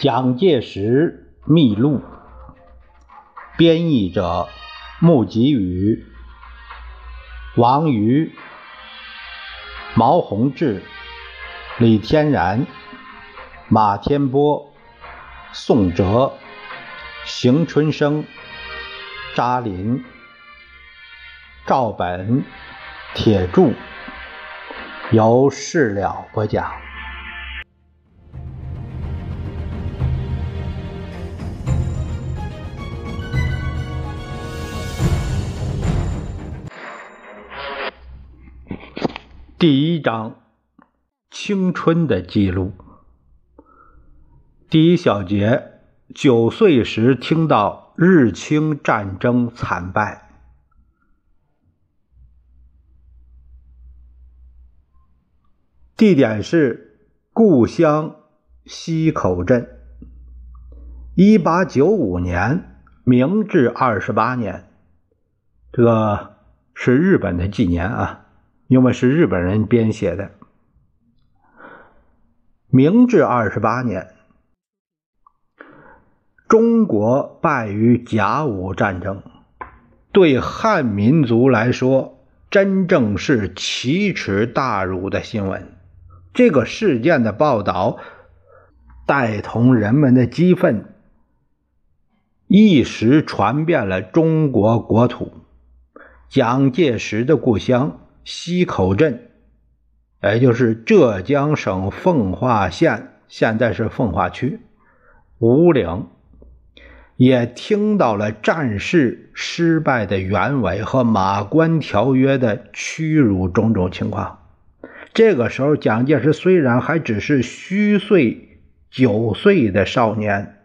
蒋介石秘录，编译者穆吉宇、王瑜、毛宏志、李天然、马天波、宋哲、邢春生、扎林、赵本、铁柱，由事了播讲。第一章：青春的记录。第一小节：九岁时听到日清战争惨败。地点是故乡溪口镇。一八九五年，明治二十八年，这个是日本的纪年啊。因为是日本人编写的。明治二十八年，中国败于甲午战争，对汉民族来说，真正是奇耻大辱的新闻。这个事件的报道，带同人们的激愤，一时传遍了中国国土。蒋介石的故乡。溪口镇，也就是浙江省奉化县，现在是奉化区。五岭也听到了战事失败的原委和马关条约的屈辱种种情况。这个时候，蒋介石虽然还只是虚岁九岁的少年，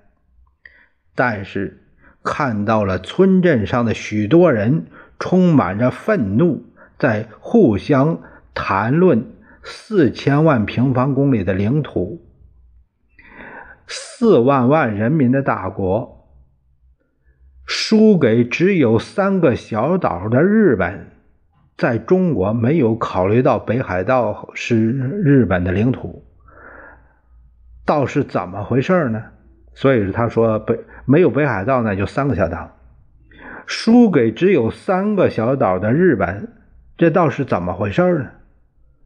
但是看到了村镇上的许多人充满着愤怒。在互相谈论四千万平方公里的领土、四万万人民的大国，输给只有三个小岛的日本，在中国没有考虑到北海道是日本的领土，倒是怎么回事呢？所以他说北没有北海道，那就三个小岛，输给只有三个小岛的日本。这倒是怎么回事呢？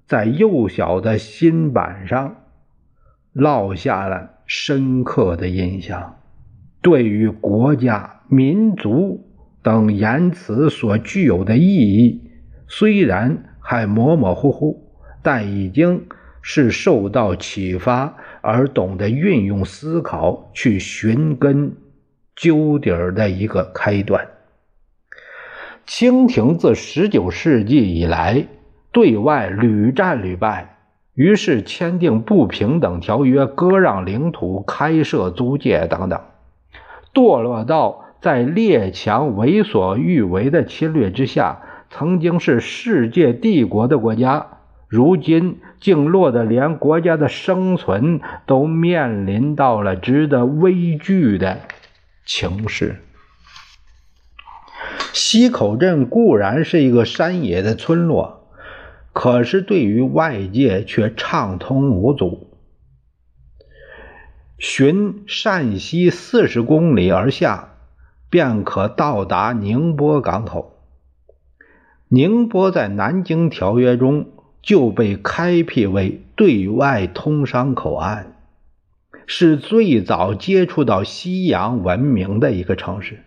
在幼小的心板上烙下了深刻的印象。对于国家、民族等言辞所具有的意义，虽然还模模糊糊，但已经是受到启发而懂得运用思考去寻根究底儿的一个开端。清廷自十九世纪以来对外屡战屡败，于是签订不平等条约、割让领土、开设租界等等，堕落到在列强为所欲为的侵略之下。曾经是世界帝国的国家，如今竟落得连国家的生存都面临到了值得畏惧的情势。溪口镇固然是一个山野的村落，可是对于外界却畅通无阻。循陕西四十公里而下，便可到达宁波港口。宁波在南京条约中就被开辟为对外通商口岸，是最早接触到西洋文明的一个城市。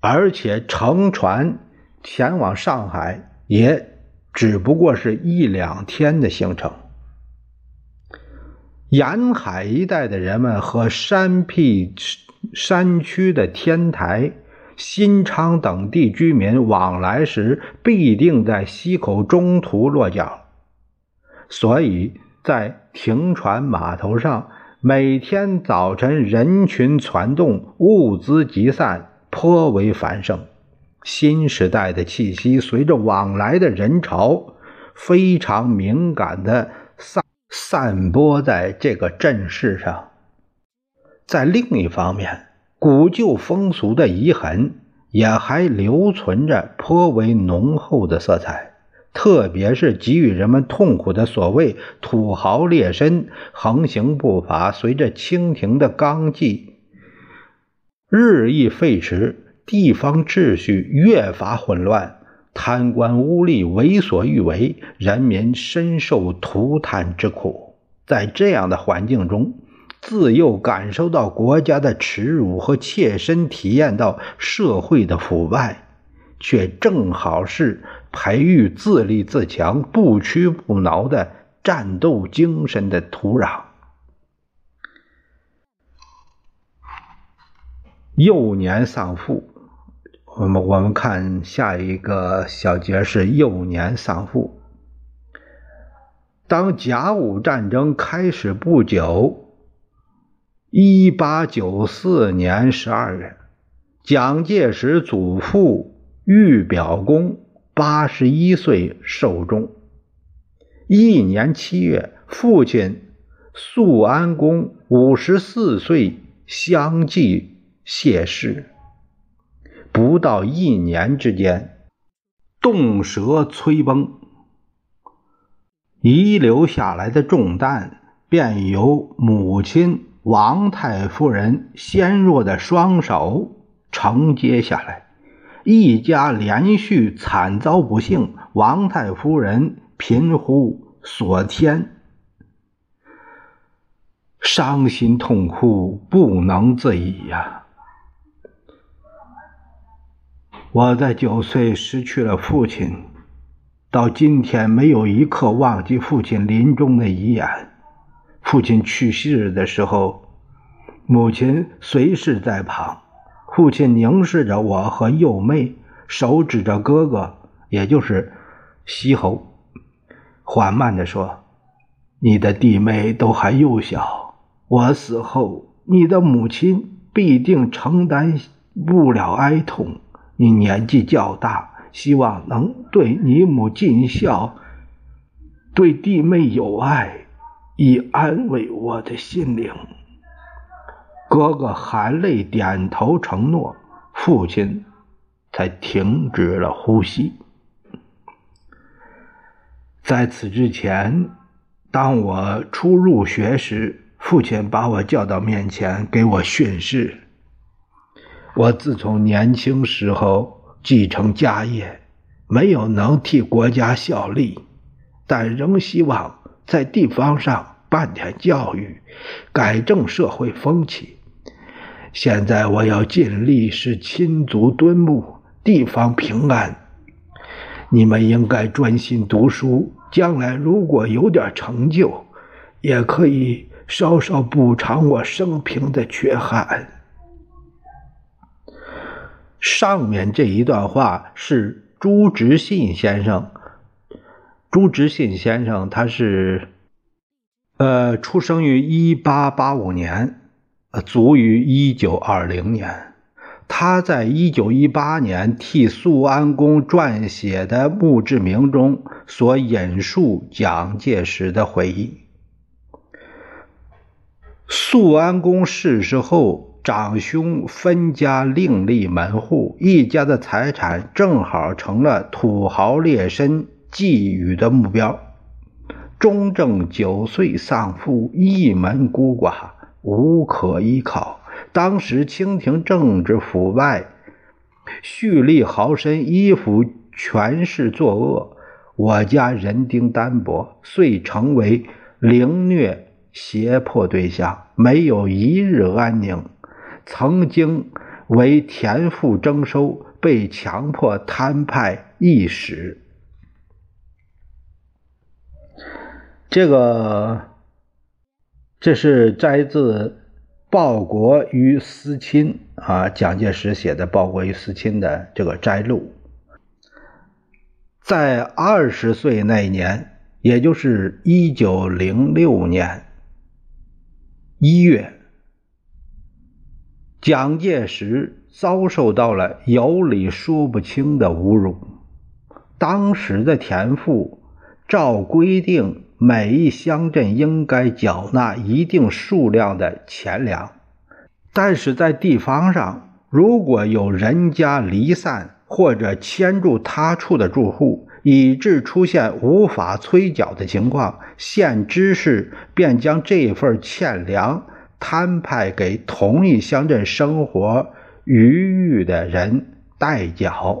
而且乘船前往上海也只不过是一两天的行程。沿海一带的人们和山僻山区的天台、新昌等地居民往来时，必定在溪口中途落脚，所以在停船码头上，每天早晨人群攒动，物资集散。颇为繁盛，新时代的气息随着往来的人潮非常敏感的散散播在这个镇市上。在另一方面，古旧风俗的遗痕也还留存着颇为浓厚的色彩。特别是给予人们痛苦的所谓土豪劣绅，横行不法。随着清廷的纲纪日益废弛，地方秩序越发混乱，贪官污吏为所欲为，人民深受涂炭之苦。在这样的环境中，自幼感受到国家的耻辱和切身体验到社会的腐败，却正好是培育自立自强、不屈不挠的战斗精神的土壤。幼年丧父，我们我们看下一个小节是幼年丧父。当甲午战争开始不久。一八九四年十二月，蒋介石祖父玉表公八十一岁寿终。一年七月，父亲肃安公五十四岁相继谢氏。不到一年之间，动舌摧崩，遗留下来的重担便由母亲。王太夫人纤弱的双手承接下来，一家连续惨遭不幸。王太夫人贫乎所天，伤心痛哭不能自已呀！我在九岁失去了父亲，到今天没有一刻忘记父亲临终的遗言。父亲去世的时候，母亲随时在旁。父亲凝视着我和幼妹，手指着哥哥，也就是西侯，缓慢地说：“你的弟妹都还幼小，我死后，你的母亲必定承担不了哀痛。你年纪较大，希望能对你母尽孝，对弟妹有爱。”以安慰我的心灵。哥哥含泪点头承诺，父亲才停止了呼吸。在此之前，当我初入学时，父亲把我叫到面前给我训示。我自从年轻时候继承家业，没有能替国家效力，但仍希望。在地方上办点教育，改正社会风气。现在我要尽力使亲族敦睦，地方平安。你们应该专心读书，将来如果有点成就，也可以稍稍补偿我生平的缺憾。上面这一段话是朱执信先生。朱执信先生，他是，呃，出生于一八八五年，呃，卒于一九二零年。他在一九一八年替肃安公撰写的墓志铭中所引述蒋介石的回忆。肃安公逝世后，长兄分家另立门户，一家的财产正好成了土豪劣绅。觊觎的目标。中正九岁丧父，一门孤寡，无可依靠。当时清廷政治腐败，蓄力豪绅依附权势作恶，我家人丁单薄，遂成为凌虐胁迫对象，没有一日安宁。曾经为田赋征收，被强迫摊派一时。这个，这是摘自《报国与思亲》啊，蒋介石写的《报国与思亲》的这个摘录。在二十岁那年，也就是一九零六年一月，蒋介石遭受到了有理说不清的侮辱。当时的田赋照规定。每一乡镇应该缴纳一定数量的钱粮，但是在地方上，如果有人家离散或者迁住他处的住户，以致出现无法催缴的情况，县知事便将这份欠粮摊派给同一乡镇生活余裕的人代缴。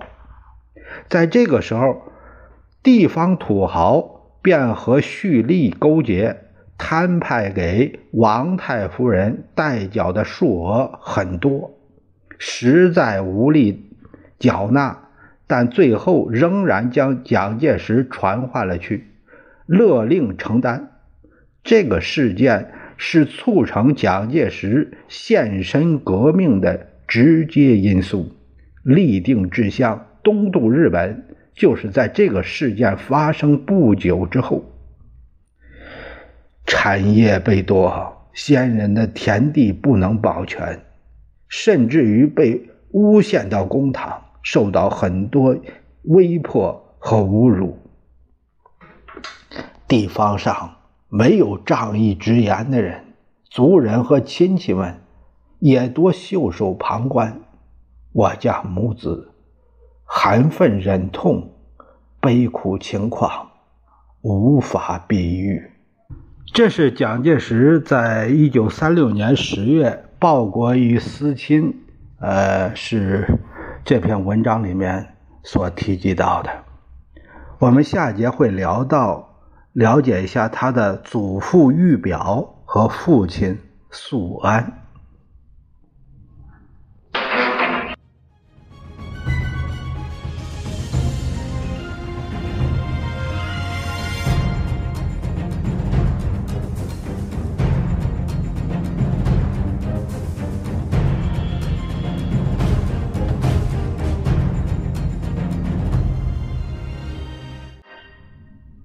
在这个时候，地方土豪便和蓄力勾结，摊派给王太夫人代缴的数额很多，实在无力缴纳。但最后仍然将蒋介石传唤了去，勒令承担。这个事件是促成蒋介石献身革命的直接因素。立定志向东渡日本，就是在这个事件发生不久之后。产业被夺，先人的田地不能保全，甚至于被诬陷到公堂。受到很多威迫和侮辱，地方上没有仗义直言的人，族人和亲戚们也多袖手旁观。我家母子含愤忍痛，悲苦情况无法比喻。这是蒋介石在一九三六年十月报国于思亲，呃，是。这篇文章里面所提及到的，我们下节会聊到，了解一下他的祖父玉表和父亲素安。